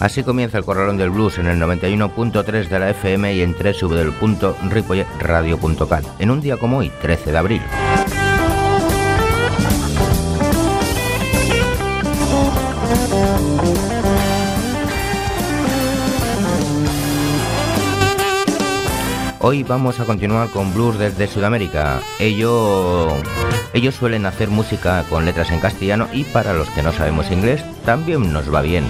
Así comienza el Corralón del Blues en el 91.3 de la FM y en www.ripolletradio.cat en un día como hoy, 13 de abril. Hoy vamos a continuar con blues desde Sudamérica. Ellos, ellos suelen hacer música con letras en castellano y para los que no sabemos inglés también nos va bien.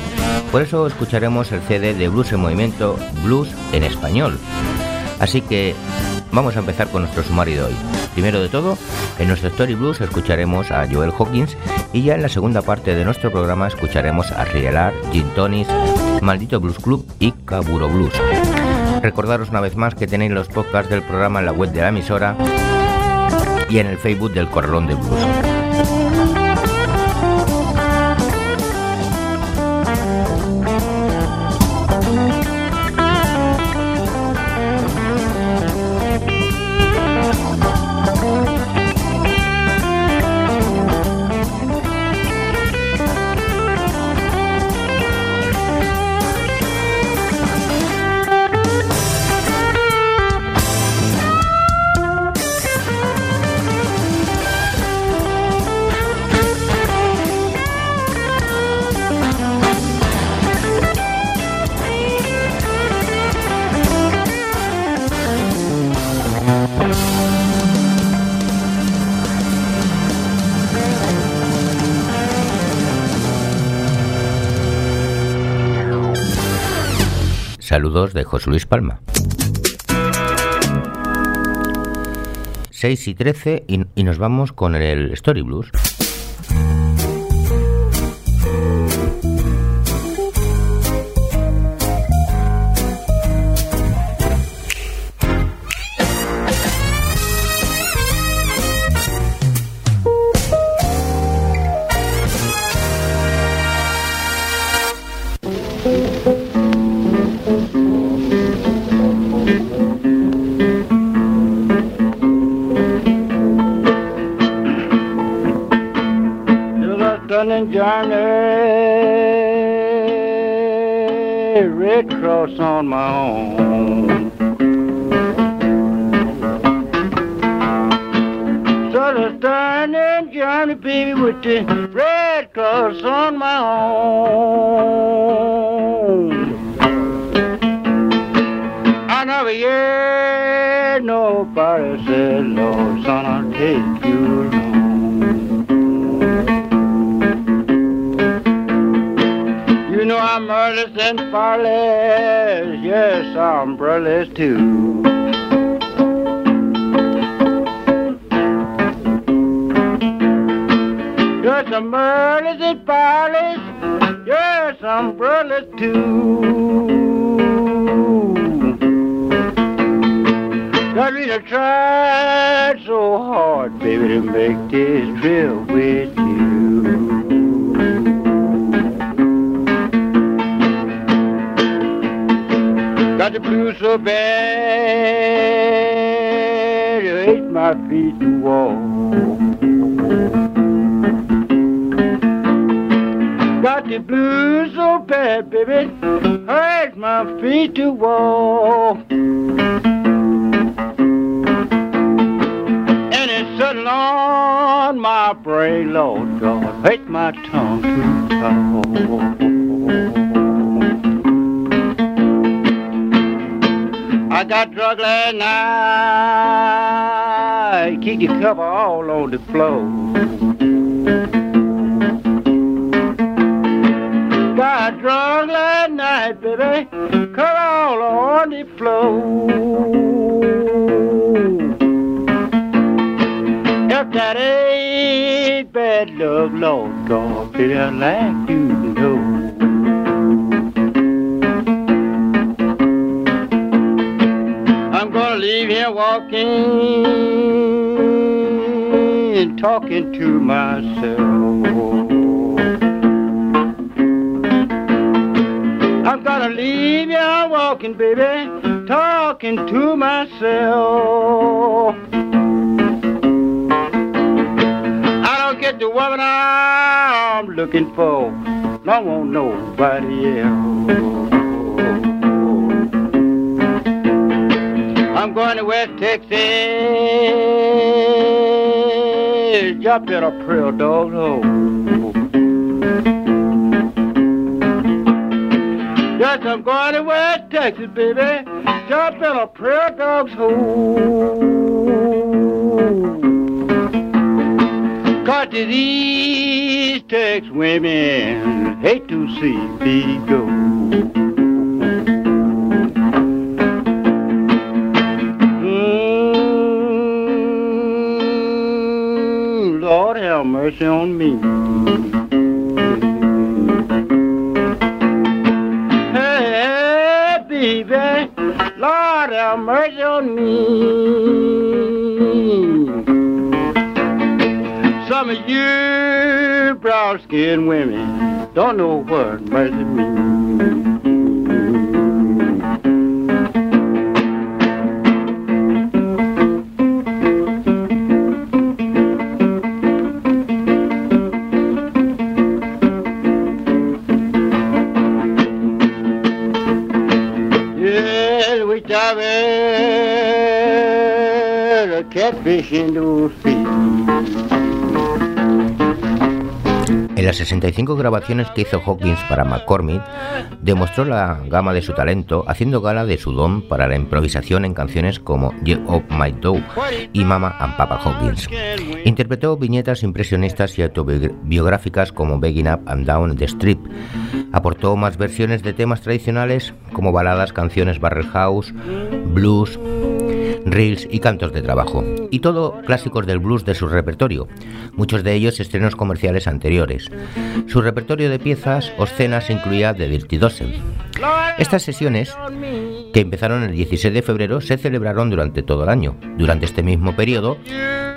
Por eso escucharemos el CD de Blues en Movimiento, Blues en Español. Así que vamos a empezar con nuestro sumario de hoy. Primero de todo, en nuestro Story Blues escucharemos a Joel Hawkins y ya en la segunda parte de nuestro programa escucharemos a Rielar, Gin Tonis, Maldito Blues Club y Caburo Blues. Recordaros una vez más que tenéis los podcasts del programa en la web de la emisora y en el Facebook del Corralón de Blues. Saludos de José Luis Palma. 6 y 13 y, y nos vamos con el Story Blues. Journey, Red Cross on my own. So the standing journey, baby, with the Red Cross on my own. Scarlets and Farleys, yes, umbrellas too. Yes, umbrellas and Farleys, yes, umbrellas too. God, we have tried so hard, baby, to make this real with you. Got the blues so bad, you hate my feet to walk. Got the blues so bad, baby, hurt my feet to walk. And it's settled on my brain, Lord God, hurt my tongue to talk. I got drunk last night, kicked the cover all on the floor. Got drunk last night, baby, cut all on the floor. If that ain't bad luck, Lord God, feel like you walking and talking to myself. I'm gonna leave you walking, baby, talking to myself. I don't get the woman I'm looking for. No want nobody else. I'm going to West Texas, jump in a prayer dog hole. Yes, I'm going to West Texas, baby. Jump in a prayer dog's hole. Cause these Tex women hate to see me go. Mercy on me. Hey, baby, Lord have mercy on me. Some of you brown skinned women don't know what mercy means. En las 65 grabaciones que hizo Hawkins para McCormick, demostró la gama de su talento, haciendo gala de su don para la improvisación en canciones como You Up My Dough y Mama and Papa Hawkins. Interpretó viñetas impresionistas y autobiográficas como Begging Up and Down the Strip. Aportó más versiones de temas tradicionales como baladas, canciones barrel house, blues, reels y cantos de trabajo, y todo clásicos del blues de su repertorio, muchos de ellos estrenos comerciales anteriores. Su repertorio de piezas obscenas incluía The Dirty Dozen. Estas sesiones, que empezaron el 16 de febrero, se celebraron durante todo el año. Durante este mismo periodo,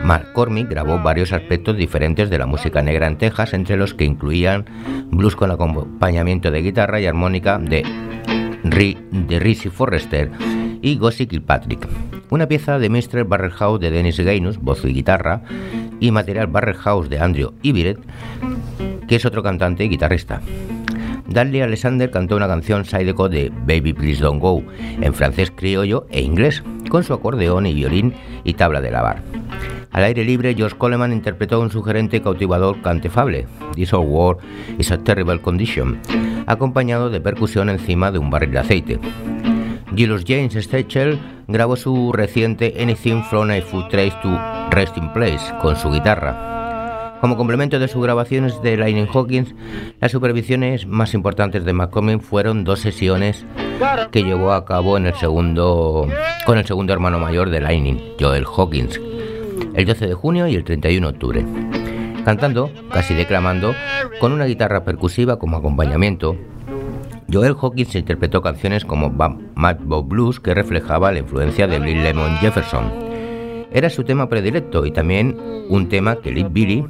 McCormick grabó varios aspectos diferentes de la música negra en Texas, entre los que incluían blues con acompañamiento de guitarra y armónica de, de Rizzy Forrester y Gussie Kilpatrick. Una pieza de Mr. Barrel House de Dennis Gainus, voz y guitarra, y material Barrel House de Andrew Iviret, que es otro cantante y guitarrista. Dudley Alexander cantó una canción Sideco de Baby Please Don't Go en francés criollo e inglés, con su acordeón y violín y tabla de lavar. Al aire libre, George Coleman interpretó un sugerente y cautivador cantefable, This Old War is a Terrible Condition, acompañado de percusión encima de un barril de aceite. Gilles James Stachel grabó su reciente Anything from a Food Trace to Rest in Place con su guitarra. Como complemento de sus grabaciones de Lightning Hawkins, las supervisiones más importantes de McCormick fueron dos sesiones que llevó a cabo en el segundo, con el segundo hermano mayor de Lightning, Joel Hawkins, el 12 de junio y el 31 de octubre. Cantando, casi declamando, con una guitarra percusiva como acompañamiento, Joel Hawkins interpretó canciones como Mad Bob Blues que reflejaba la influencia de Bill Lemon Jefferson. Era su tema predilecto y también un tema que Lee Billy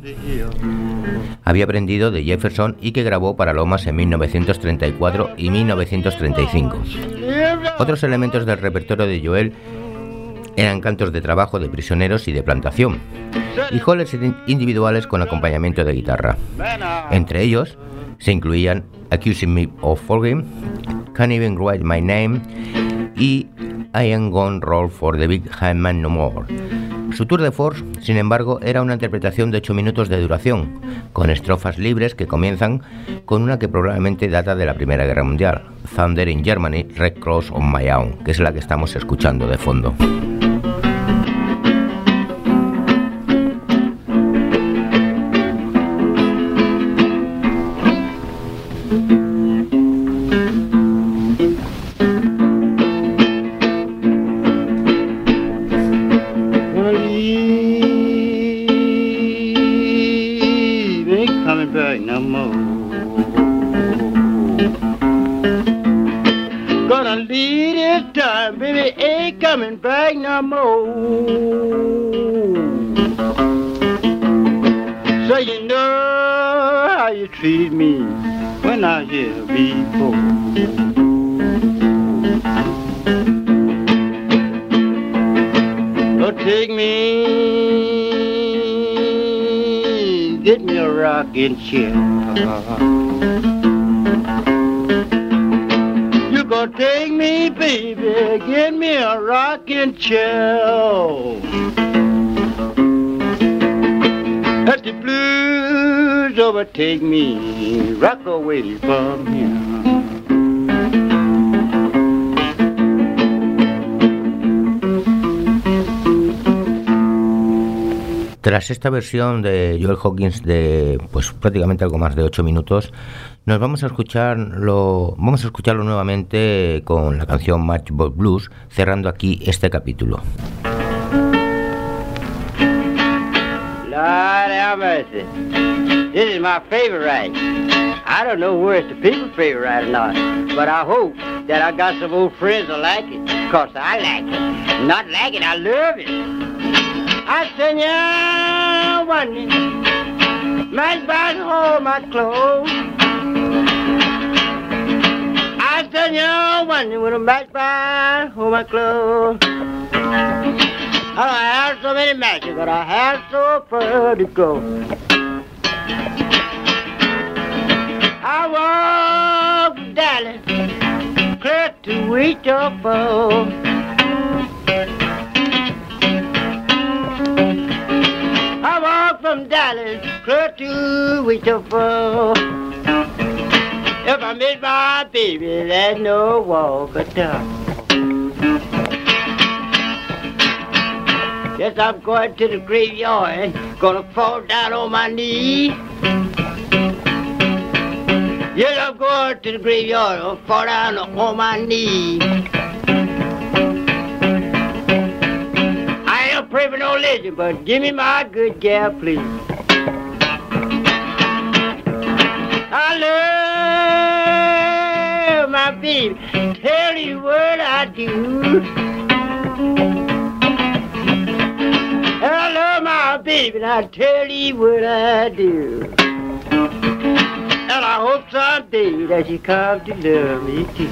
había aprendido de Jefferson y que grabó para Lomas en 1934 y 1935. Otros elementos del repertorio de Joel eran cantos de trabajo de prisioneros y de plantación, y hollers individuales con acompañamiento de guitarra. Entre ellos se incluían Accusing Me of Forgiving, Can't Even Write My Name y I Am Gone Roll for the Big Man No More. Su tour de force, sin embargo, era una interpretación de 8 minutos de duración, con estrofas libres que comienzan con una que probablemente data de la Primera Guerra Mundial, Thunder in Germany, Red Cross on My Own, que es la que estamos escuchando de fondo. Rocking chair. You gonna take me, baby, get me a rocking chair. Let the blues overtake me, rock away from Tras esta versión de Joel Hawkins de pues prácticamente algo más de 8 minutos, nos vamos a escucharlo, vamos a escucharlo nuevamente con la canción Matchbox Blues, cerrando aquí este capítulo. Lord have mercy. This is my favorite ride. I don't know where it's the people's favorite ride or not, but I hope that I got some old friends that like it, cause I like it. Not like it, I love it. Arsenio warning. My bad hold my clothes. Arsenio warning with a match bad hold my clothes. Oh, I have so many matches, but I have so far to go. I walk Dallas, clear to reach your phone. From Dallas, clear to Wichita. If I miss my baby, there's no walk at all. Yes, I'm going to the graveyard, gonna fall down on my knee. Yes, I'm going to the graveyard, fall down on my knee. Pray for no legend, but give me my good gal, please. I love my baby. Tell you what I do. I love my baby, and I tell you what I do. And I hope someday that you come to love me too.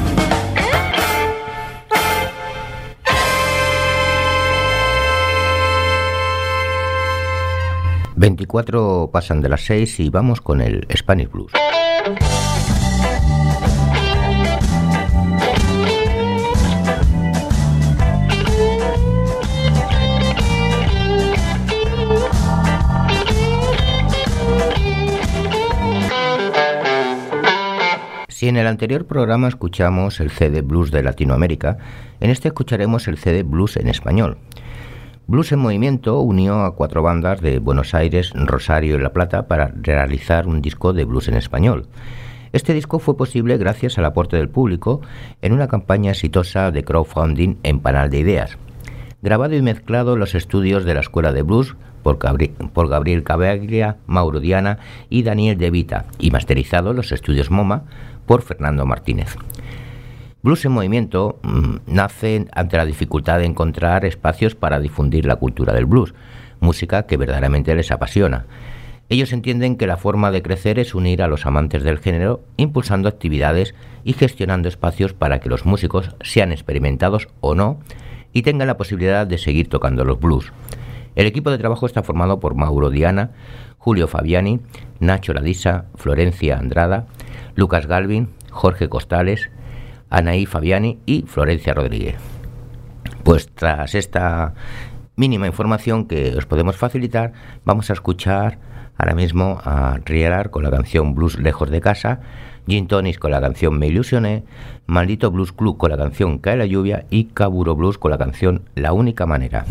24 pasan de las 6 y vamos con el Spanish Blues. Si en el anterior programa escuchamos el CD Blues de Latinoamérica, en este escucharemos el CD Blues en español. Blues en Movimiento unió a cuatro bandas de Buenos Aires, Rosario y La Plata para realizar un disco de blues en español. Este disco fue posible gracias al aporte del público en una campaña exitosa de crowdfunding en Panal de Ideas. Grabado y mezclado en los estudios de la Escuela de Blues por, Gabriel Cabaglia, Mauro Diana y Daniel De Vita y masterizado en los estudios MoMA por Fernando Martínez. Blues en Movimiento mm, nace ante la dificultad de encontrar espacios para difundir la cultura del blues, música que verdaderamente les apasiona. Ellos entienden que la forma de crecer es unir a los amantes del género, impulsando actividades y gestionando espacios para que los músicos sean experimentados o no y tengan la posibilidad de seguir tocando los blues. El equipo de trabajo está formado por Mauro Diana, Julio Fabiani, Nacho Ladisa, Florencia Andrada, Lucas Galvin, Jorge Costales, Anaí Fabiani y Florencia Rodríguez. Pues tras esta mínima información que os podemos facilitar, vamos a escuchar ahora mismo a Rierar con la canción Blues Lejos de Casa, Gin Tonis con la canción Me Ilusioné, Maldito Blues Club con la canción Cae la Lluvia y Caburo Blues con la canción La Única Manera.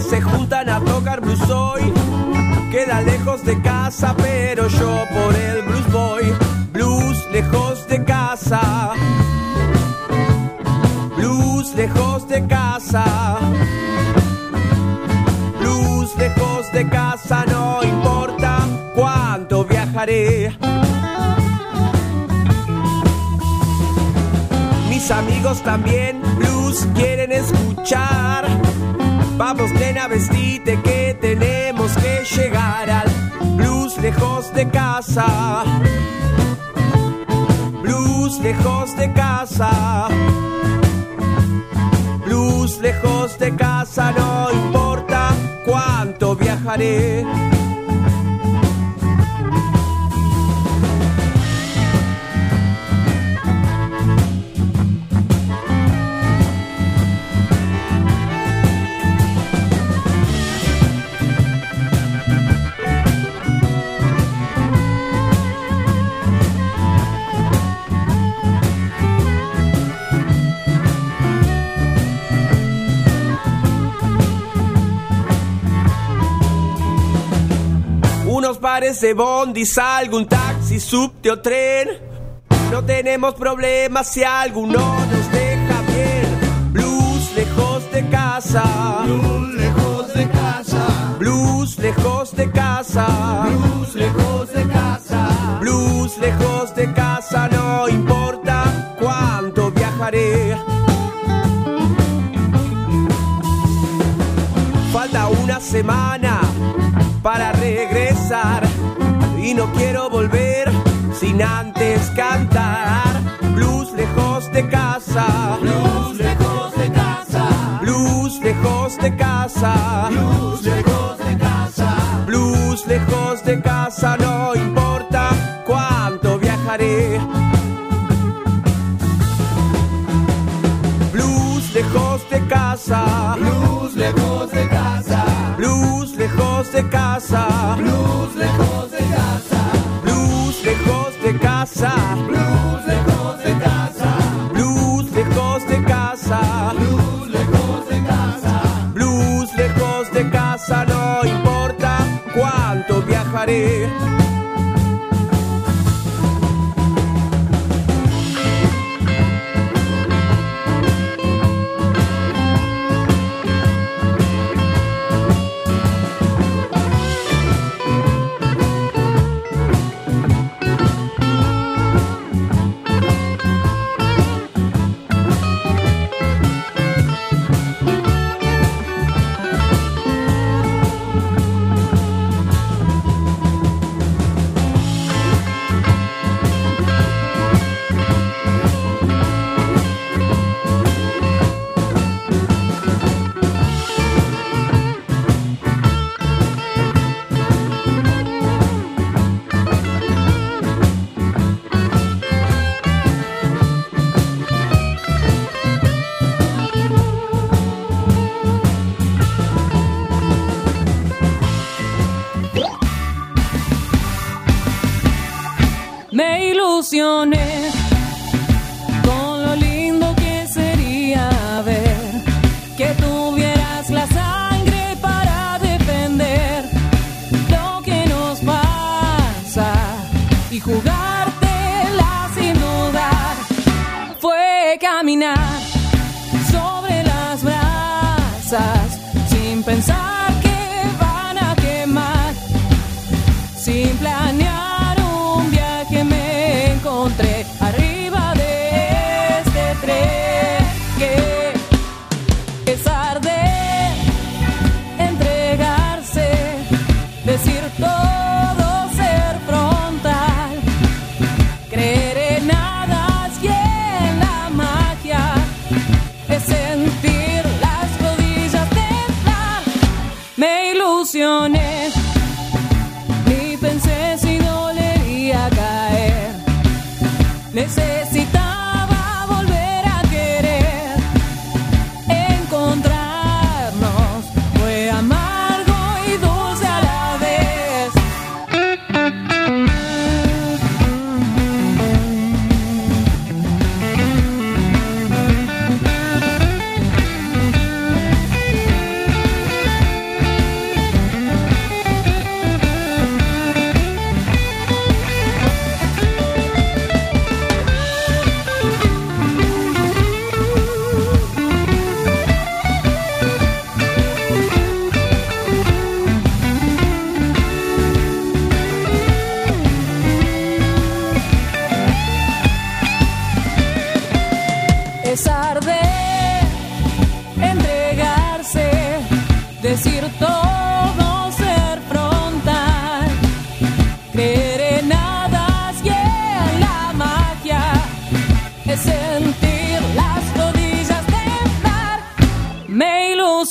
Se juntan a tocar blues hoy. Queda lejos de casa, pero yo por el blues voy. Blues lejos de casa. Blues lejos de casa. Blues lejos de casa, no importa cuánto viajaré. Mis amigos también blues quieren escuchar Vamos nena, vestite que tenemos que llegar al blues lejos de casa. Blues lejos de casa. Blues lejos de casa, no importa cuánto viajaré. Pares de bondi, algún taxi, subte o tren. No tenemos problemas si alguno nos deja bien. Blues lejos de casa. Blues lejos de casa. Blues lejos de casa. Blues lejos de casa. Blues lejos de casa, no importa cuánto viajaré. Falta una semana para regresar. Y no quiero volver sin antes cantar. Blues lejos de casa. Blues lejos de casa. Blues lejos de casa. Blues lejos de casa. Blues lejos de casa no importa cuánto viajaré. Blues lejos de casa. Blues lejos de casa de casa. Blues lejos de casa. Blues lejos de casa. Blues lejos de casa. Blues lejos de casa. Blues lejos de casa. Blues lejos de casa, no importa cuánto viajaré.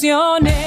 Me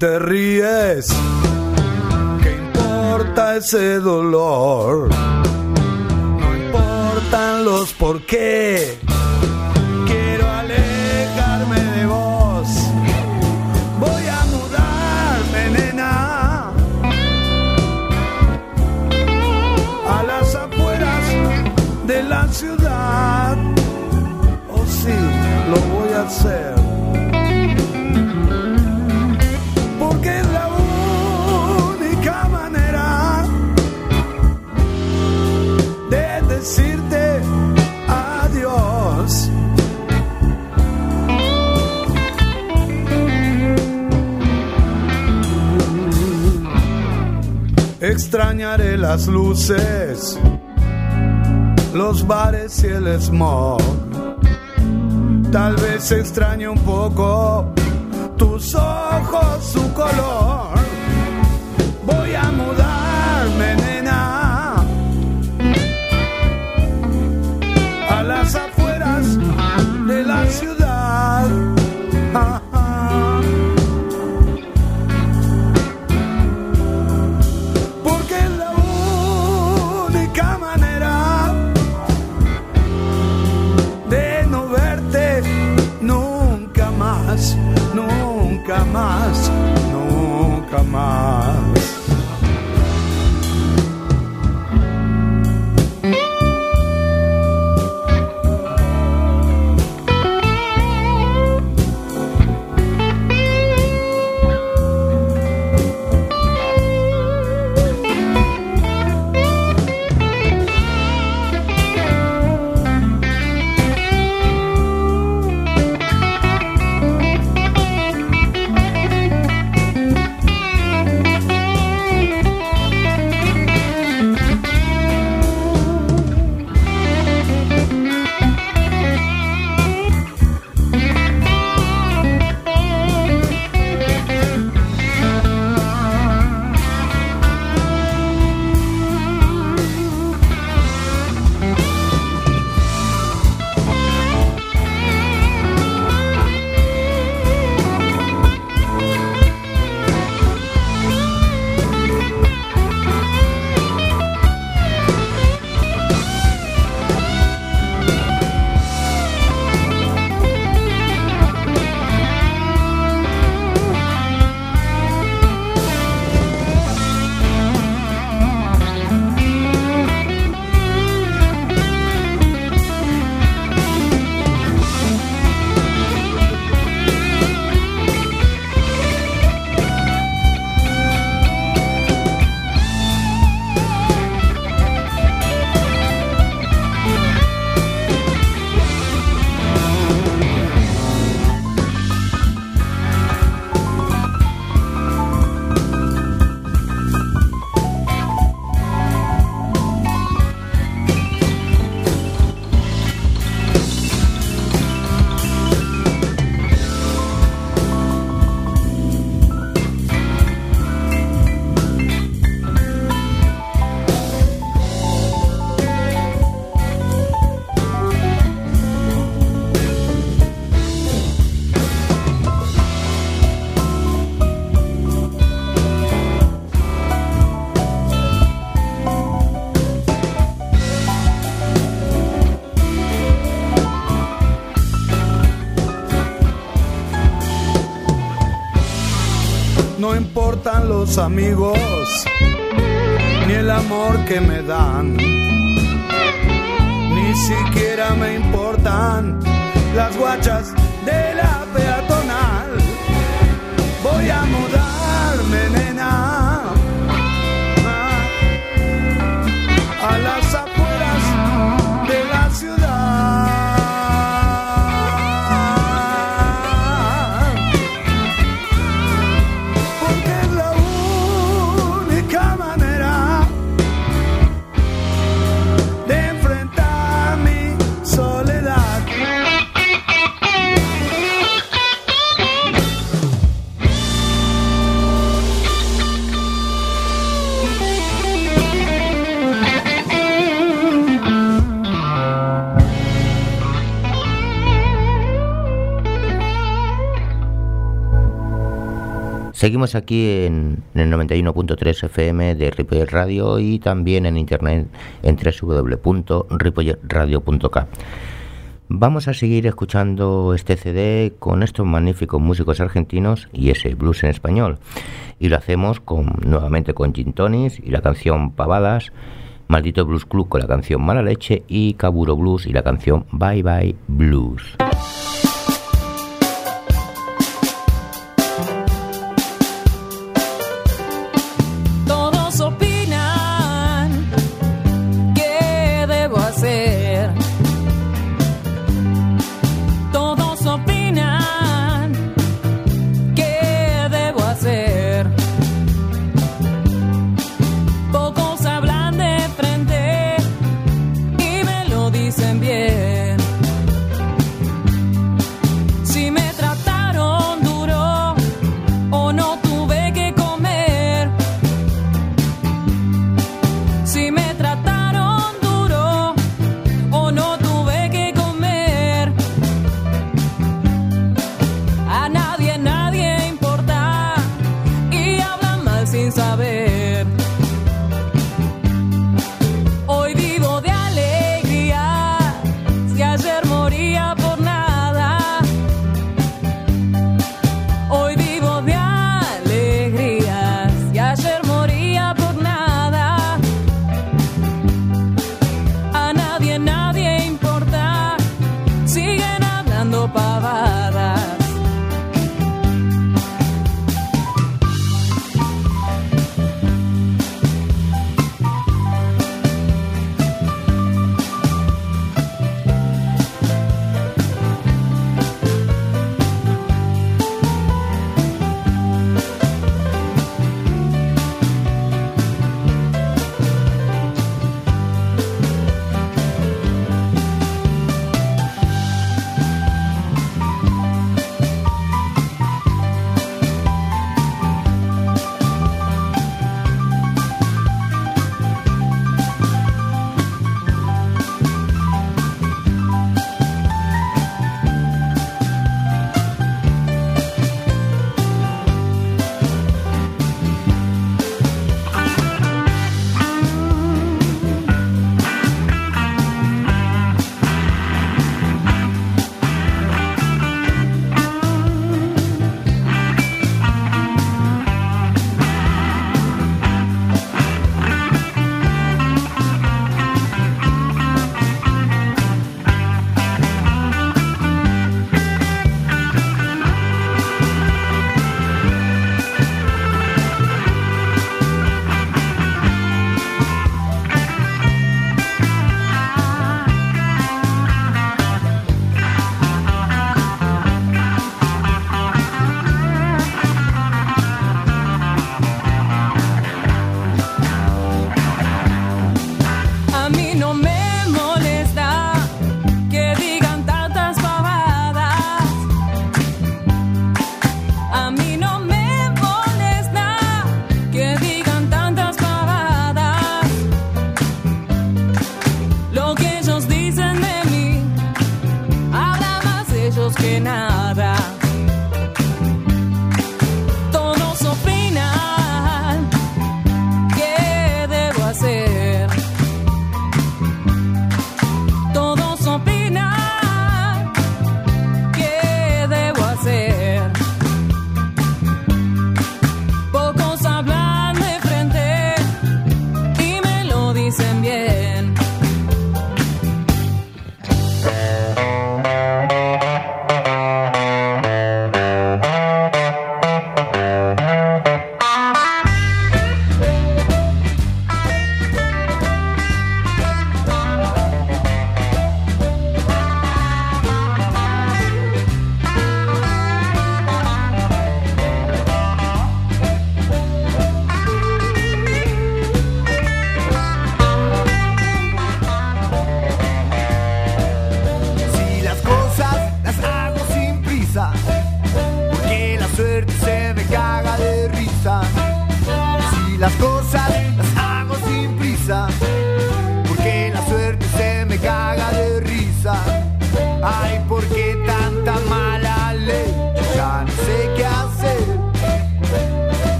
te ríes. ¿Qué importa ese dolor? No importan los por qué. Quiero alejarme de vos. Voy a mudarme, nena. A las afueras de la ciudad. Oh, sí, lo voy a hacer. Luces, los bares y el smog. Tal vez extrañe un poco tus ojos, su color. Importan los amigos, ni el amor que me dan. Ni siquiera me importan las guachas de la peatonal. Voy a mudarme, Seguimos aquí en, el 91.3 FM de Ripollet Radio y también en internet en www.ripolletradio.k. Vamos a seguir escuchando este CD con estos magníficos músicos argentinos y ese blues en español. Y lo hacemos con, nuevamente con Gin Tonis y la canción Pavadas, Maldito Blues Club con la canción Mala Leche y Caburo Blues y la canción Bye Bye Blues.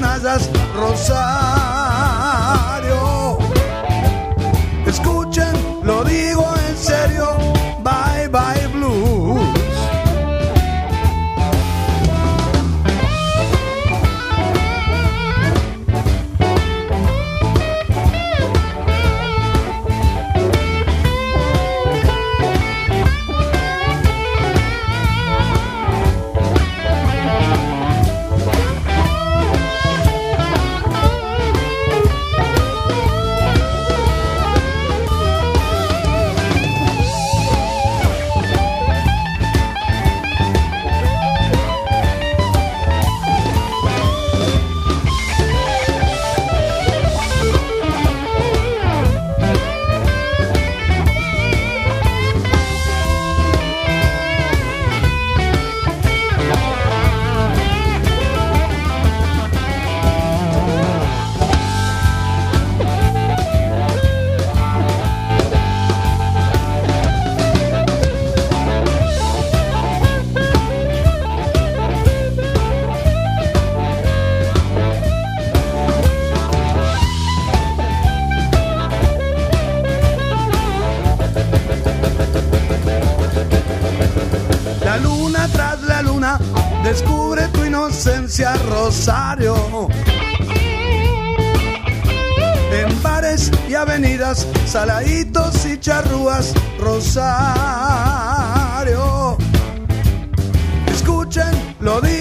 Canallas, Rosario. Saladitos y charrúas, Rosario. Escuchen, lo digo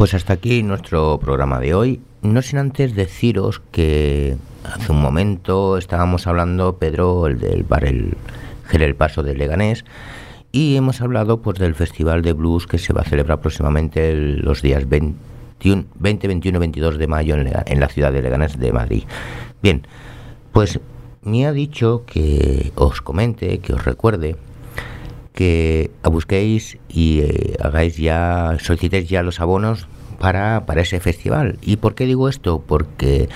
Pues hasta aquí nuestro programa de hoy. No sin antes deciros que hace un momento estábamos hablando, Pedro, el del bar El, el Paso de Leganés, y hemos hablado pues del Festival de Blues que se va a celebrar próximamente los días 21, 20, 21 y 22 de mayo en la ciudad de Leganés de Madrid. Bien, pues me ha dicho que os comente, que os recuerde que busquéis y eh, hagáis ya, solicitéis ya los abonos para, para ese festival. ¿Y por qué digo esto? Porque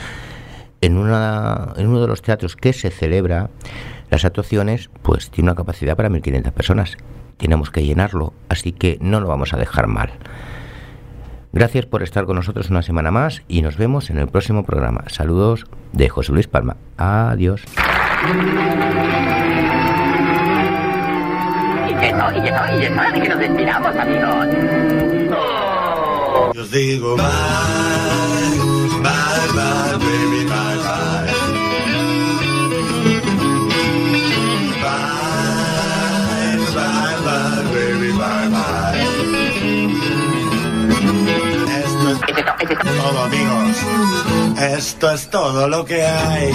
en, una, en uno de los teatros que se celebra, las actuaciones, pues tiene una capacidad para 1.500 personas. Tenemos que llenarlo, así que no lo vamos a dejar mal. Gracias por estar con nosotros una semana más y nos vemos en el próximo programa. Saludos de José Luis Palma. Adiós. No, y no, y hora de que nos despidamos, amigos. Os digo bye, bye, bye, baby, bye, bye. Bye, bye, bye, baby, bye, bye. Esto es Es esto, es esto. todo, amigos. Esto es todo lo que hay.